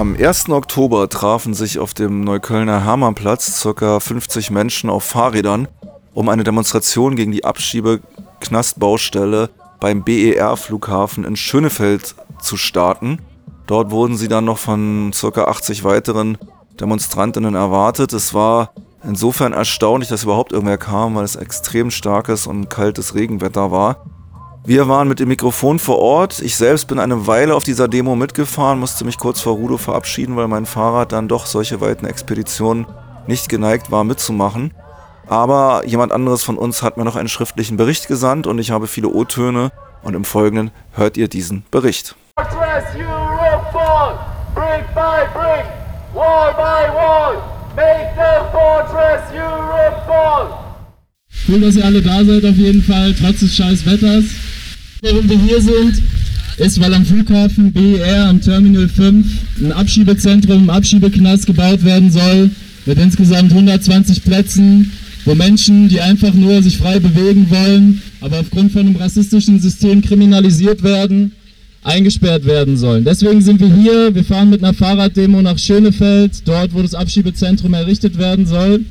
Am 1. Oktober trafen sich auf dem Neuköllner Hermannplatz ca. 50 Menschen auf Fahrrädern, um eine Demonstration gegen die Abschiebeknastbaustelle beim BER-Flughafen in Schönefeld zu starten. Dort wurden sie dann noch von ca. 80 weiteren Demonstrantinnen erwartet. Es war insofern erstaunlich, dass überhaupt irgendwer kam, weil es extrem starkes und kaltes Regenwetter war. Wir waren mit dem Mikrofon vor Ort. Ich selbst bin eine Weile auf dieser Demo mitgefahren, musste mich kurz vor Rudo verabschieden, weil mein Fahrrad dann doch solche weiten Expeditionen nicht geneigt war mitzumachen. Aber jemand anderes von uns hat mir noch einen schriftlichen Bericht gesandt und ich habe viele O-Töne und im Folgenden hört ihr diesen Bericht. Fortress Europe fall, brick by brick, wall by wall, make the fortress Europe fall. Cool, dass ihr alle da seid auf jeden Fall, trotz des scheiß Wetters. Warum wir hier sind, ist, weil am Flughafen BER am Terminal 5 ein Abschiebezentrum, ein Abschiebeknast gebaut werden soll, mit insgesamt 120 Plätzen, wo Menschen, die einfach nur sich frei bewegen wollen, aber aufgrund von einem rassistischen System kriminalisiert werden, eingesperrt werden sollen. Deswegen sind wir hier. Wir fahren mit einer Fahrraddemo nach Schönefeld, dort, wo das Abschiebezentrum errichtet werden soll.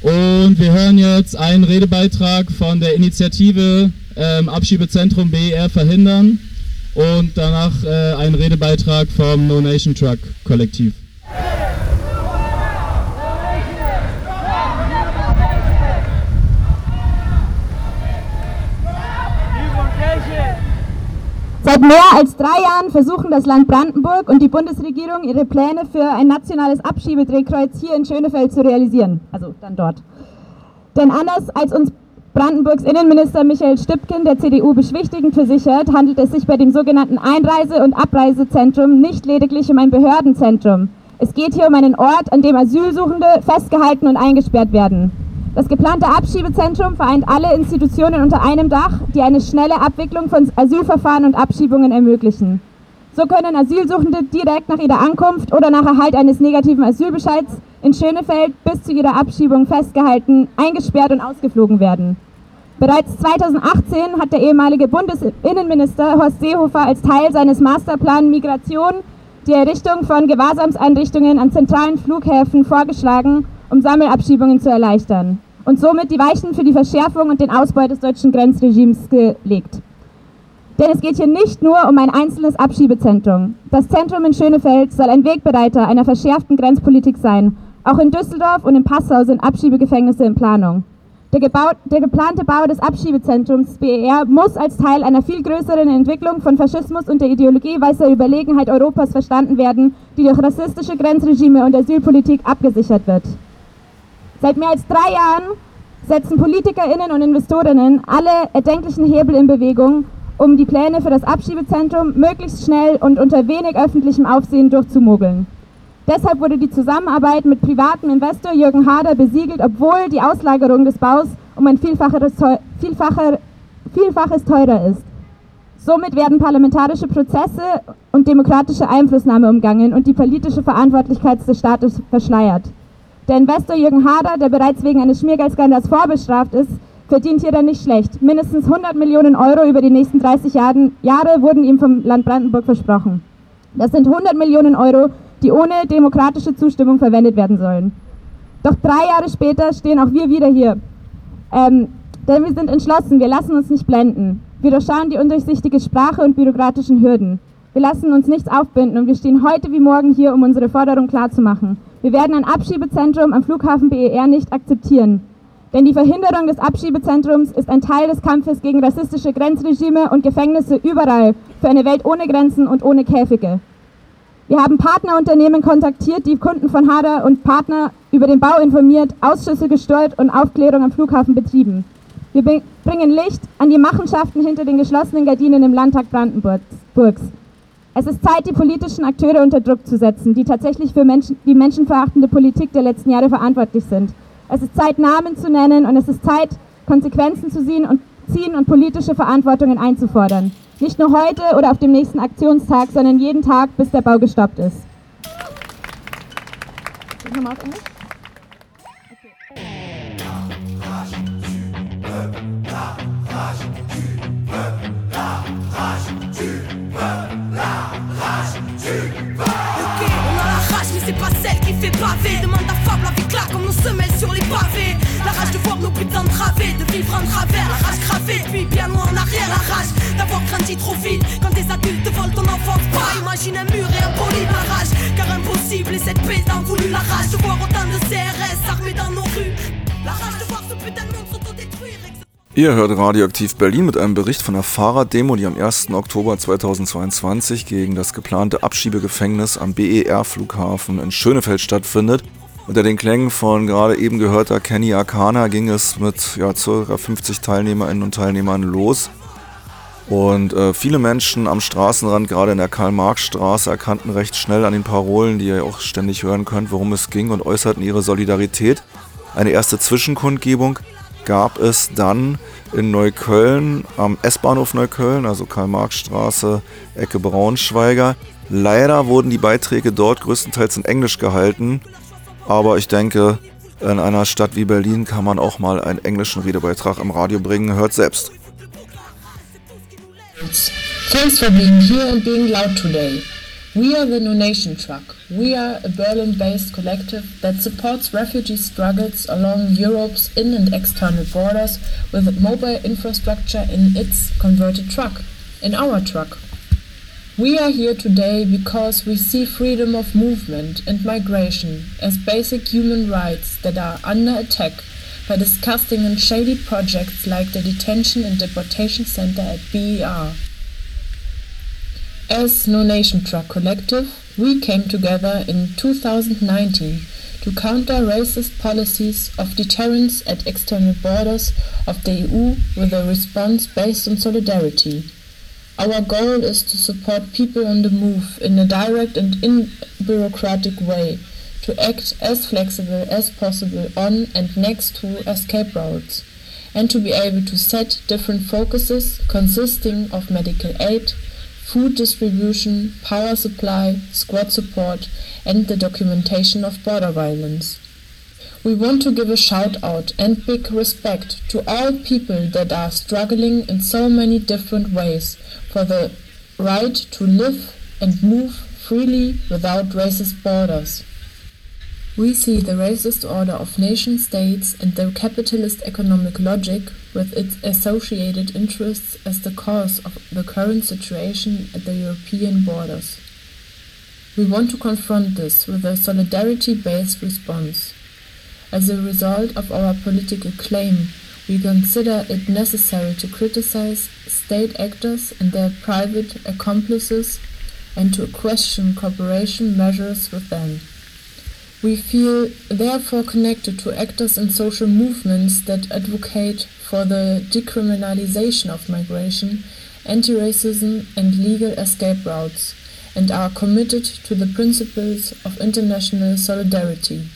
Und wir hören jetzt einen Redebeitrag von der Initiative ähm, Abschiebezentrum BER verhindern und danach äh, einen Redebeitrag vom No Nation Truck Kollektiv. Seit mehr als drei Jahren versuchen das Land Brandenburg und die Bundesregierung ihre Pläne für ein nationales Abschiebedrehkreuz hier in Schönefeld zu realisieren. Also dann dort. Denn anders als uns Brandenburgs Innenminister Michael Stübken der CDU beschwichtigend versichert, handelt es sich bei dem sogenannten Einreise- und Abreisezentrum nicht lediglich um ein Behördenzentrum. Es geht hier um einen Ort, an dem Asylsuchende festgehalten und eingesperrt werden. Das geplante Abschiebezentrum vereint alle Institutionen unter einem Dach, die eine schnelle Abwicklung von Asylverfahren und Abschiebungen ermöglichen. So können Asylsuchende direkt nach ihrer Ankunft oder nach Erhalt eines negativen Asylbescheids in Schönefeld bis zu ihrer Abschiebung festgehalten, eingesperrt und ausgeflogen werden. Bereits 2018 hat der ehemalige Bundesinnenminister Horst Seehofer als Teil seines Masterplan Migration die Errichtung von Gewahrsamseinrichtungen an zentralen Flughäfen vorgeschlagen um Sammelabschiebungen zu erleichtern und somit die Weichen für die Verschärfung und den Ausbau des deutschen Grenzregimes gelegt. Denn es geht hier nicht nur um ein einzelnes Abschiebezentrum. Das Zentrum in Schönefeld soll ein Wegbereiter einer verschärften Grenzpolitik sein. Auch in Düsseldorf und in Passau sind Abschiebegefängnisse in Planung. Der, gebaut, der, geplante Bau des Abschiebezentrums BER muss als Teil einer viel größeren Entwicklung von Faschismus und der Ideologie weißer Überlegenheit Europas verstanden werden, die durch rassistische Grenzregime und Asylpolitik abgesichert wird. Seit mehr als drei Jahren setzen PolitikerInnen und Investorinnen alle erdenklichen Hebel in Bewegung, um die Pläne für das Abschiebezentrum möglichst schnell und unter wenig öffentlichem Aufsehen durchzumogeln. Deshalb wurde die Zusammenarbeit mit privatem Investor Jürgen Hader besiegelt, obwohl die Auslagerung des Baus um ein Vielfaches, Vielfacher, Vielfaches teurer ist. Somit werden parlamentarische Prozesse und demokratische Einflussnahme umgangen und die politische Verantwortlichkeit des Staates verschleiert. Der Investor Jürgen Hader, der bereits wegen eines Schmiergeldskandals vorbestraft ist, verdient hier dann nicht schlecht. Mindestens 100 Millionen Euro über die nächsten 30 Jahren, Jahre wurden ihm vom Land Brandenburg versprochen. Das sind 100 Millionen Euro, die ohne demokratische Zustimmung verwendet werden sollen. Doch drei Jahre später stehen auch wir wieder hier. Ähm, denn wir sind entschlossen, wir lassen uns nicht blenden. Wir durchschauen die undurchsichtige Sprache und bürokratischen Hürden. Wir lassen uns nichts aufbinden und wir stehen heute wie morgen hier, um unsere Forderung klarzumachen. Wir werden ein Abschiebezentrum am Flughafen BER nicht akzeptieren. Denn die Verhinderung des Abschiebezentrums ist ein Teil des Kampfes gegen rassistische Grenzregime und Gefängnisse überall für eine Welt ohne Grenzen und ohne Käfige. Wir haben Partnerunternehmen kontaktiert, die Kunden von Hader und Partner über den Bau informiert, Ausschüsse gesteuert und Aufklärung am Flughafen betrieben. Wir bringen Licht an die Machenschaften hinter den geschlossenen Gardinen im Landtag Brandenburgs. Es ist Zeit, die politischen Akteure unter Druck zu setzen, die tatsächlich für Menschen, die menschenverachtende Politik der letzten Jahre verantwortlich sind. Es ist Zeit, Namen zu nennen und es ist Zeit, Konsequenzen zu ziehen und, ziehen und politische Verantwortungen einzufordern. Nicht nur heute oder auf dem nächsten Aktionstag, sondern jeden Tag, bis der Bau gestoppt ist. c'est pas celle qui fait pavé Demande ta fable avec là comme nos semelles sur les pavés La rage de voir nos buts entravés De vivre en travers, la rage gravée Puis bien loin en arrière, la rage d'avoir grandi trop vite. Quand des adultes volent ton enfance, pas imagine un mur et un poli car impossible et cette paix t'en voulu la rage de voir autant de CRS armés dans nos rues. La rage de voir ce putain de monde s'autodétruire. Ihr hört Radioaktiv Berlin mit einem Bericht von der Fahrraddemo, die am 1. Oktober 2022 gegen das geplante Abschiebegefängnis am BER-Flughafen in Schönefeld stattfindet. Unter den Klängen von gerade eben gehörter Kenny Akana ging es mit ja, ca. 50 Teilnehmerinnen und Teilnehmern los. Und äh, viele Menschen am Straßenrand, gerade in der Karl-Marx-Straße, erkannten recht schnell an den Parolen, die ihr auch ständig hören könnt, worum es ging und äußerten ihre Solidarität. Eine erste Zwischenkundgebung gab es dann in Neukölln, am S-Bahnhof Neukölln, also Karl-Marx-Straße, Ecke Braunschweiger. Leider wurden die Beiträge dort größtenteils in Englisch gehalten, aber ich denke, in einer Stadt wie Berlin kann man auch mal einen englischen Redebeitrag im Radio bringen. Hört selbst. Thanks for being here and being loud today. We are the No Nation Truck. We are a Berlin based collective that supports refugee struggles along Europe's in and external borders with mobile infrastructure in its converted truck, in our truck. We are here today because we see freedom of movement and migration as basic human rights that are under attack by disgusting and shady projects like the detention and deportation center at BER. As No Nation Truck Collective, we came together in 2019 to counter racist policies of deterrence at external borders of the EU with a response based on solidarity. Our goal is to support people on the move in a direct and unbureaucratic way, to act as flexible as possible on and next to escape routes, and to be able to set different focuses consisting of medical aid, food distribution, power supply, squad support, and the documentation of border violence. We want to give a shout out and big respect to all people that are struggling in so many different ways for the right to live and move freely without racist borders. We see the racist order of nation states and the capitalist economic logic with its associated interests as the cause of the current situation at the European borders. We want to confront this with a solidarity based response. As a result of our political claim, we consider it necessary to criticize state actors and their private accomplices and to question cooperation measures with them. We feel therefore connected to actors and social movements that advocate for the decriminalization of migration, anti racism, and legal escape routes, and are committed to the principles of international solidarity.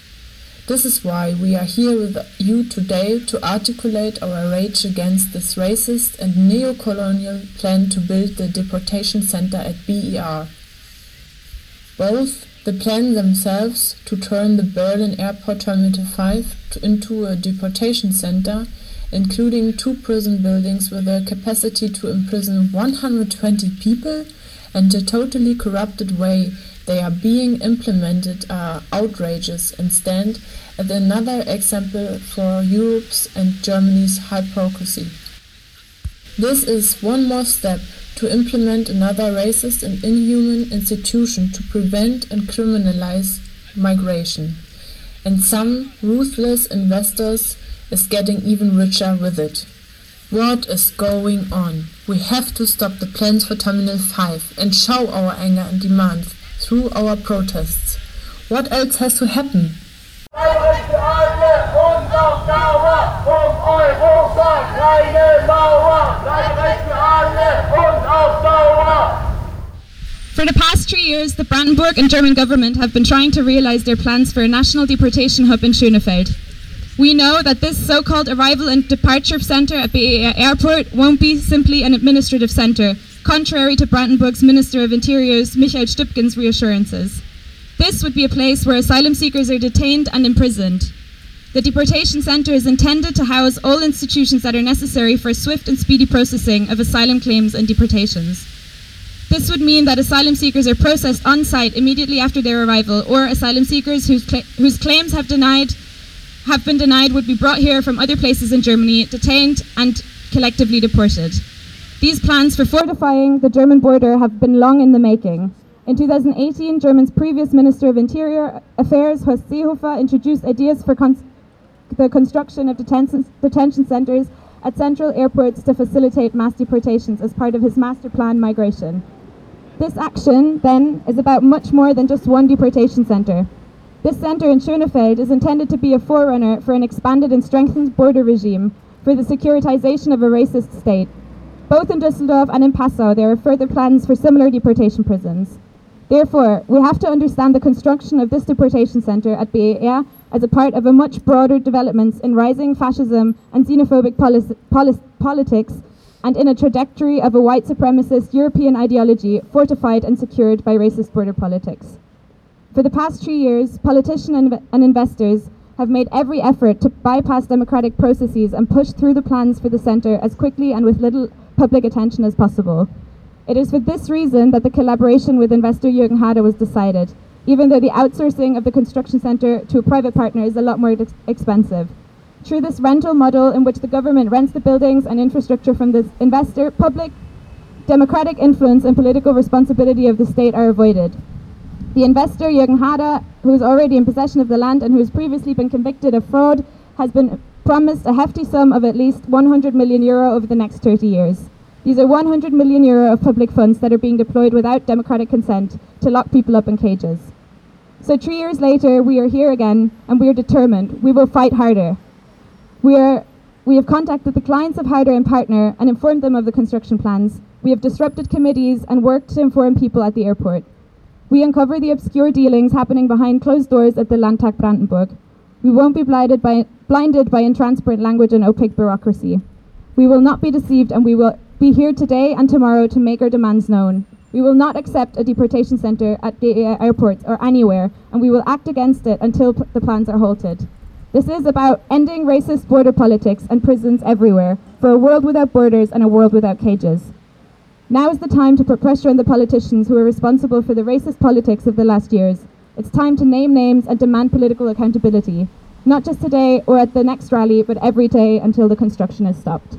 This is why we are here with you today to articulate our rage against this racist and neo-colonial plan to build the deportation center at BER. Both the plan themselves to turn the Berlin Airport Terminal 5 into a deportation center, including two prison buildings with a capacity to imprison 120 people, and the totally corrupted way they are being implemented are outrageous and stand as another example for Europe's and Germany's hypocrisy. This is one more step to implement another racist and inhuman institution to prevent and criminalize migration. And some ruthless investors is getting even richer with it. What is going on? We have to stop the plans for Terminal 5 and show our anger and demands through our protests. What else has to happen? For the past three years, the Brandenburg and German government have been trying to realize their plans for a national deportation hub in Schönefeld. We know that this so called arrival and departure center at BER Airport won't be simply an administrative center, contrary to Brandenburg's Minister of Interior's Michael Stübgen's reassurances. This would be a place where asylum seekers are detained and imprisoned. The deportation center is intended to house all institutions that are necessary for swift and speedy processing of asylum claims and deportations. This would mean that asylum seekers are processed on site immediately after their arrival, or asylum seekers whose, cla- whose claims have denied have been denied would be brought here from other places in Germany, detained and collectively deported. These plans for fortifying the German border have been long in the making. In 2018, Germany's previous Minister of Interior Affairs, Horst Seehofer, introduced ideas for the construction of detention, detention centres at central airports to facilitate mass deportations as part of his master plan migration. This action, then, is about much more than just one deportation centre. This centre in Schönefeld is intended to be a forerunner for an expanded and strengthened border regime for the securitization of a racist state. Both in Düsseldorf and in Passau, there are further plans for similar deportation prisons. Therefore, we have to understand the construction of this deportation centre at BER as a part of a much broader developments in rising fascism and xenophobic politics and in a trajectory of a white supremacist European ideology fortified and secured by racist border politics. For the past three years, politicians and, investors have made every effort to bypass democratic processes and push through the plans for the centre as quickly and with little public attention as possible. It is for this reason that the collaboration with investor Jürgen Hader was decided, even though the outsourcing of the construction centre to a private partner is a lot more ex expensive. Through this rental model in which the government rents the buildings and infrastructure from the investor, public democratic influence and political responsibility of the state are avoided. The investor, Jürgen Hader, who is already in possession of the land and who has previously been convicted of fraud, has been promised a hefty sum of at least 100 million euro over the next 30 years. These are 100 million euro of public funds that are being deployed without democratic consent to lock people up in cages. So three years later, we are here again, and we are determined. We will fight harder. We, are, we have contacted the clients of Harder and Partner and informed them of the construction plans. We have disrupted committees and worked to inform people at the airport. We uncover the obscure dealings happening behind closed doors at the Landtag Brandenburg. We won't be blinded by, blinded by intransparent language and opaque bureaucracy. We will not be deceived and we will be here today and tomorrow to make our demands known. We will not accept a deportation centre at the airports or anywhere, and we will act against it until the plans are halted. This is about ending racist border politics and prisons everywhere, for a world without borders and a world without cages. Now is the time to put pressure on the politicians who are responsible for the racist politics of the last years. It's time to name names and demand political accountability, not just today or at the next rally, but every day until the construction is stopped.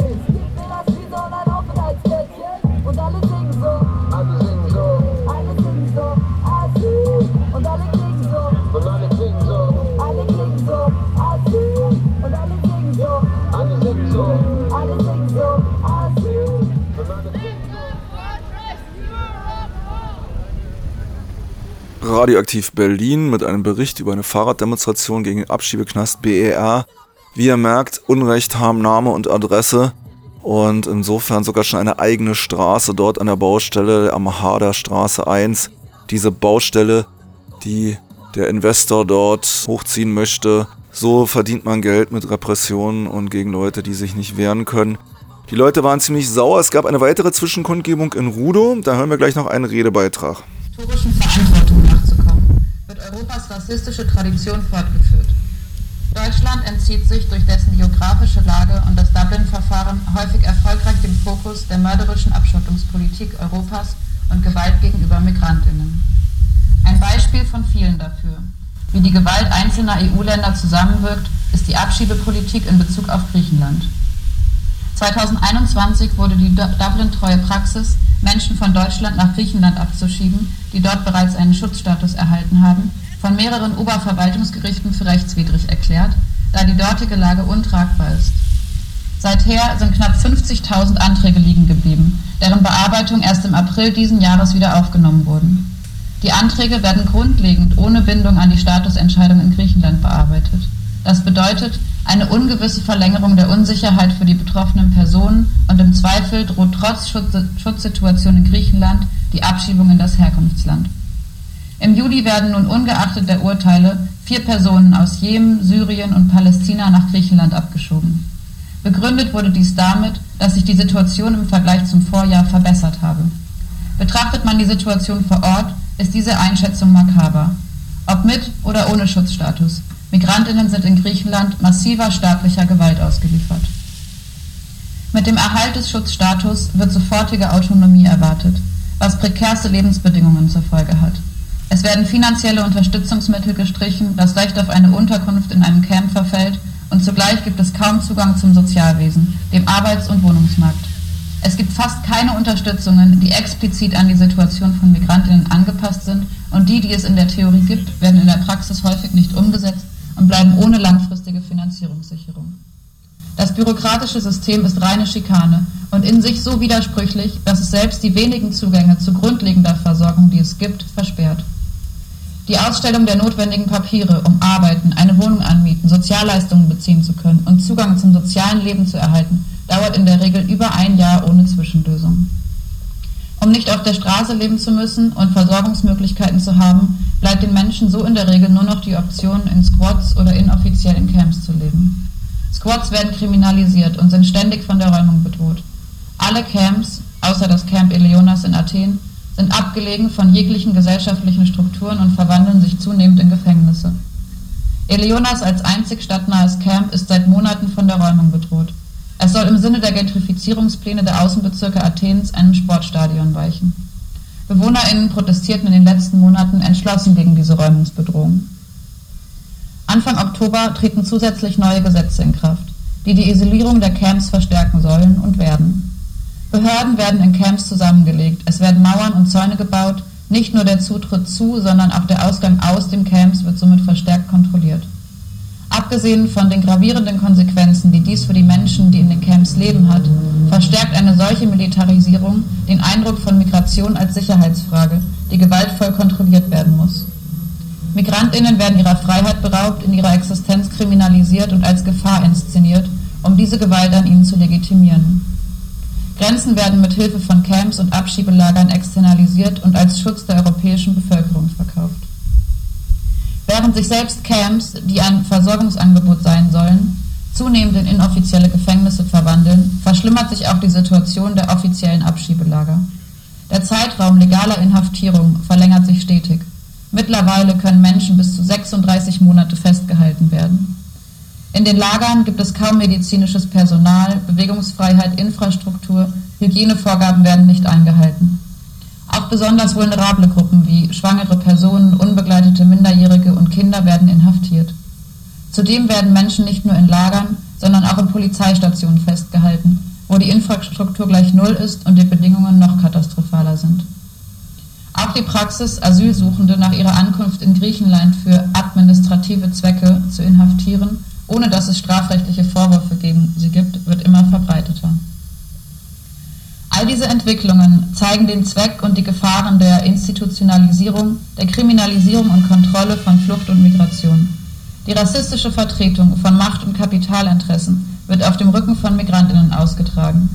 Radioaktiv Berlin mit einem Bericht über eine Fahrraddemonstration gegen den Abschiebeknast BER. Wie ihr merkt, Unrecht haben Name und Adresse und insofern sogar schon eine eigene Straße dort an der Baustelle am Harder Straße 1. Diese Baustelle, die der Investor dort hochziehen möchte. So verdient man Geld mit Repressionen und gegen Leute, die sich nicht wehren können. Die Leute waren ziemlich sauer. Es gab eine weitere Zwischenkundgebung in Rudo. Da hören wir gleich noch einen Redebeitrag. Verantwortung Europas rassistische Tradition fortgeführt. Deutschland entzieht sich durch dessen geografische Lage und das Dublin-Verfahren häufig erfolgreich dem Fokus der mörderischen Abschottungspolitik Europas und Gewalt gegenüber Migrantinnen. Ein Beispiel von vielen dafür. Wie die Gewalt einzelner EU-Länder zusammenwirkt, ist die Abschiebepolitik in Bezug auf Griechenland. 2021 wurde die Dublin-treue Praxis, Menschen von Deutschland nach Griechenland abzuschieben, die dort bereits einen Schutzstatus erhalten haben, von mehreren Oberverwaltungsgerichten für rechtswidrig erklärt, da die dortige Lage untragbar ist. Seither sind knapp 50.000 Anträge liegen geblieben, deren Bearbeitung erst im April diesen Jahres wieder aufgenommen wurden. Die Anträge werden grundlegend ohne Bindung an die Statusentscheidung in Griechenland bearbeitet. Das bedeutet eine ungewisse Verlängerung der Unsicherheit für die betroffenen Personen und im Zweifel droht trotz Schutz Schutzsituation in Griechenland die Abschiebung in das Herkunftsland. Im Juli werden nun ungeachtet der Urteile vier Personen aus Jemen, Syrien und Palästina nach Griechenland abgeschoben. Begründet wurde dies damit, dass sich die Situation im Vergleich zum Vorjahr verbessert habe. Betrachtet man die Situation vor Ort, ist diese Einschätzung makaber. Ob mit oder ohne Schutzstatus. Migrantinnen sind in Griechenland massiver staatlicher Gewalt ausgeliefert. Mit dem Erhalt des Schutzstatus wird sofortige Autonomie erwartet, was prekärste Lebensbedingungen zur Folge hat. Es werden finanzielle Unterstützungsmittel gestrichen, das Recht auf eine Unterkunft in einem Camp verfällt und zugleich gibt es kaum Zugang zum Sozialwesen, dem Arbeits- und Wohnungsmarkt. Es gibt fast keine Unterstützungen, die explizit an die Situation von Migrantinnen angepasst sind und die, die es in der Theorie gibt, werden in der Praxis häufig nicht umgesetzt und bleiben ohne langfristige Finanzierungssicherung. Das bürokratische System ist reine Schikane und in sich so widersprüchlich, dass es selbst die wenigen Zugänge zu grundlegender Versorgung, die es gibt, versperrt. Die Ausstellung der notwendigen Papiere, um arbeiten, eine Wohnung anmieten, Sozialleistungen beziehen zu können und Zugang zum sozialen Leben zu erhalten, dauert in der Regel über ein Jahr ohne Zwischenlösung. Um nicht auf der Straße leben zu müssen und Versorgungsmöglichkeiten zu haben, bleibt den Menschen so in der Regel nur noch die Option, in Squads oder inoffiziell in Camps zu leben. Squads werden kriminalisiert und sind ständig von der Räumung bedroht. Alle Camps, außer das Camp Eleonas in Athen, sind abgelegen von jeglichen gesellschaftlichen Strukturen und verwandeln sich zunehmend in Gefängnisse. Eleonas als einzig stadtnahes Camp ist seit Monaten von der Räumung bedroht. Es soll im Sinne der Gentrifizierungspläne der Außenbezirke Athens einem Sportstadion weichen. BewohnerInnen protestierten in den letzten Monaten entschlossen gegen diese Räumungsbedrohung. Anfang Oktober treten zusätzlich neue Gesetze in Kraft, die die Isolierung der Camps verstärken sollen und werden. Behörden werden in Camps zusammengelegt, es werden Mauern und Zäune gebaut, nicht nur der Zutritt zu, sondern auch der Ausgang aus dem Camps wird somit verstärkt kontrolliert. Abgesehen von den gravierenden Konsequenzen, die dies für die Menschen, die in den Camps leben, hat, verstärkt eine solche Militarisierung den Eindruck von Migration als Sicherheitsfrage, die gewaltvoll kontrolliert werden muss. Migrantinnen werden ihrer Freiheit beraubt, in ihrer Existenz kriminalisiert und als Gefahr inszeniert, um diese Gewalt an ihnen zu legitimieren. Grenzen werden mit Hilfe von Camps und Abschiebelagern externalisiert und als Schutz der europäischen Bevölkerung verkauft. Während sich selbst Camps, die ein Versorgungsangebot sein sollen, zunehmend in inoffizielle Gefängnisse verwandeln, verschlimmert sich auch die Situation der offiziellen Abschiebelager. Der Zeitraum legaler Inhaftierung verlängert sich stetig. Mittlerweile können Menschen bis zu 36 Monate festgehalten werden. In den Lagern gibt es kaum medizinisches Personal, Bewegungsfreiheit, Infrastruktur, Hygienevorgaben werden nicht eingehalten. Auch besonders vulnerable Gruppen wie schwangere Personen, unbegleitete Minderjährige und Kinder werden inhaftiert. Zudem werden Menschen nicht nur in Lagern, sondern auch in Polizeistationen festgehalten, wo die Infrastruktur gleich Null ist und die Bedingungen noch katastrophaler sind. Auch die Praxis, Asylsuchende nach ihrer Ankunft in Griechenland für administrative Zwecke zu inhaftieren, ohne dass es strafrechtliche Vorwürfe gegen sie gibt, wird immer verbreiteter. All diese Entwicklungen zeigen den Zweck und die Gefahren der Institutionalisierung, der Kriminalisierung und Kontrolle von Flucht und Migration. Die rassistische Vertretung von Macht- und Kapitalinteressen wird auf dem Rücken von Migrantinnen ausgetragen.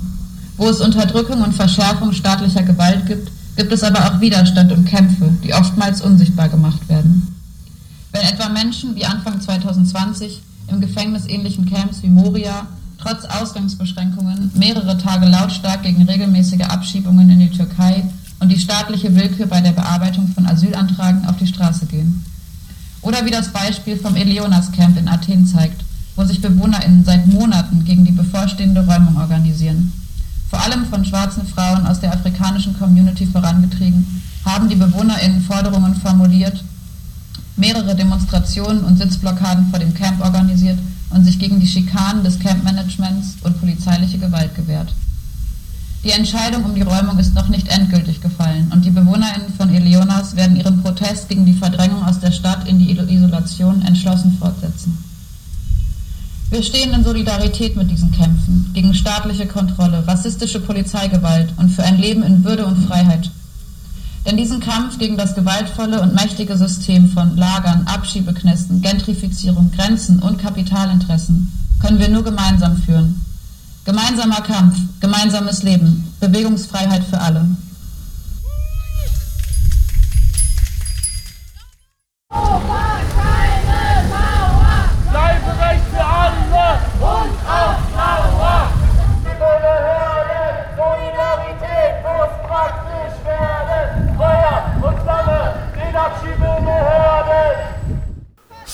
Wo es Unterdrückung und Verschärfung staatlicher Gewalt gibt, gibt es aber auch Widerstand und Kämpfe, die oftmals unsichtbar gemacht werden. Wenn etwa Menschen wie Anfang 2020 im gefängnisähnlichen Camps wie Moria trotz Ausgangsbeschränkungen mehrere Tage lautstark gegen regelmäßige Abschiebungen in die Türkei und die staatliche Willkür bei der Bearbeitung von Asylanträgen auf die Straße gehen. Oder wie das Beispiel vom Eleonas Camp in Athen zeigt, wo sich BewohnerInnen seit Monaten gegen die bevorstehende Räumung organisieren. Vor allem von schwarzen Frauen aus der afrikanischen Community vorangetrieben, haben die BewohnerInnen Forderungen formuliert, mehrere Demonstrationen und Sitzblockaden vor dem Camp organisiert und sich gegen die Schikanen des Campmanagements und polizeiliche Gewalt gewehrt. Die Entscheidung um die Räumung ist noch nicht endgültig gefallen und die BewohnerInnen von Eleonas werden ihren Protest gegen die Verdrängung aus der Stadt in die Isolation entschlossen fortsetzen. Wir stehen in Solidarität mit diesen Kämpfen gegen staatliche Kontrolle, rassistische Polizeigewalt und für ein Leben in Würde und Freiheit. Denn diesen Kampf gegen das gewaltvolle und mächtige System von Lagern, Abschiebeknästen, Gentrifizierung, Grenzen und Kapitalinteressen können wir nur gemeinsam führen. Gemeinsamer Kampf, gemeinsames Leben, Bewegungsfreiheit für alle.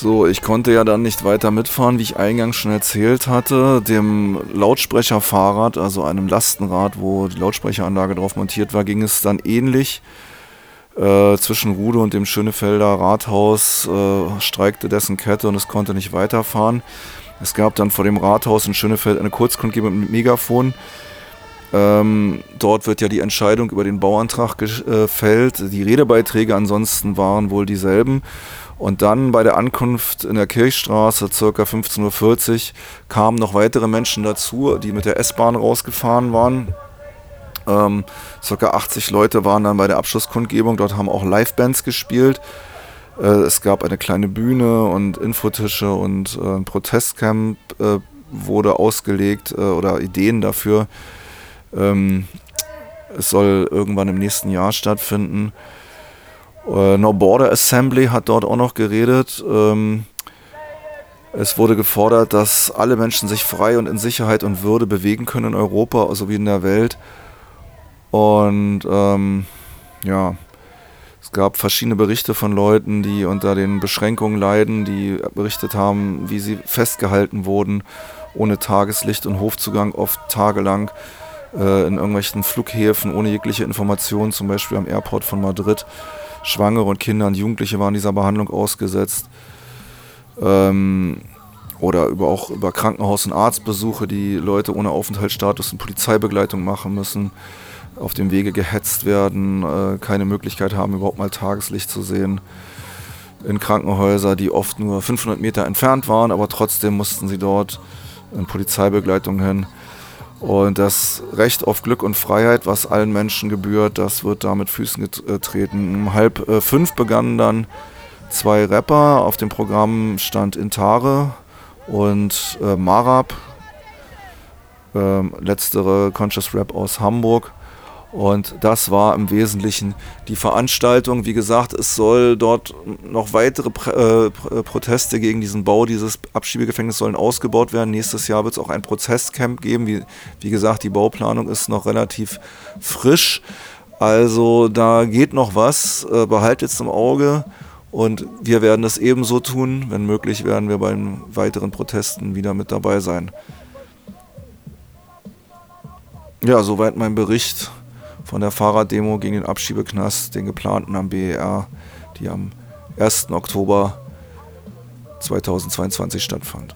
So, ich konnte ja dann nicht weiter mitfahren, wie ich eingangs schon erzählt hatte. Dem Lautsprecherfahrrad, also einem Lastenrad, wo die Lautsprecheranlage drauf montiert war, ging es dann ähnlich. Äh, zwischen Rude und dem Schönefelder Rathaus äh, streikte dessen Kette und es konnte nicht weiterfahren. Es gab dann vor dem Rathaus in Schönefeld eine Kurzkundgebung mit Megafon. Ähm, dort wird ja die Entscheidung über den Bauantrag gefällt. Die Redebeiträge ansonsten waren wohl dieselben. Und dann bei der Ankunft in der Kirchstraße, ca. 15.40 Uhr, kamen noch weitere Menschen dazu, die mit der S-Bahn rausgefahren waren. Ähm, circa 80 Leute waren dann bei der Abschlusskundgebung. Dort haben auch Livebands gespielt. Äh, es gab eine kleine Bühne und Infotische und äh, ein Protestcamp äh, wurde ausgelegt äh, oder Ideen dafür. Ähm, es soll irgendwann im nächsten Jahr stattfinden. Äh, no Border Assembly hat dort auch noch geredet. Ähm, es wurde gefordert, dass alle Menschen sich frei und in Sicherheit und Würde bewegen können in Europa sowie in der Welt. Und ähm, ja, es gab verschiedene Berichte von Leuten, die unter den Beschränkungen leiden, die berichtet haben, wie sie festgehalten wurden, ohne Tageslicht und Hofzugang, oft tagelang äh, in irgendwelchen Flughäfen, ohne jegliche Informationen, zum Beispiel am Airport von Madrid. Schwangere und Kinder und Jugendliche waren dieser Behandlung ausgesetzt. Ähm, oder über, auch über Krankenhaus- und Arztbesuche, die Leute ohne Aufenthaltsstatus und Polizeibegleitung machen müssen auf dem Wege gehetzt werden, äh, keine Möglichkeit haben, überhaupt mal Tageslicht zu sehen. In Krankenhäuser, die oft nur 500 Meter entfernt waren, aber trotzdem mussten sie dort in Polizeibegleitung hin. Und das Recht auf Glück und Freiheit, was allen Menschen gebührt, das wird da mit Füßen getreten. Um halb äh, fünf begannen dann zwei Rapper. Auf dem Programm stand Intare und äh, Marab. Ähm, letztere Conscious Rap aus Hamburg. Und das war im Wesentlichen die Veranstaltung. Wie gesagt, es soll dort noch weitere äh, Proteste gegen diesen Bau dieses Abschiebegefängnisses sollen ausgebaut werden. Nächstes Jahr wird es auch ein Prozesscamp geben. Wie, wie gesagt, die Bauplanung ist noch relativ frisch. Also da geht noch was. Äh, behaltet es im Auge. Und wir werden es ebenso tun. Wenn möglich, werden wir bei den weiteren Protesten wieder mit dabei sein. Ja, soweit mein Bericht von der Fahrraddemo gegen den Abschiebeknast, den geplanten am BER, die am 1. Oktober 2022 stattfand.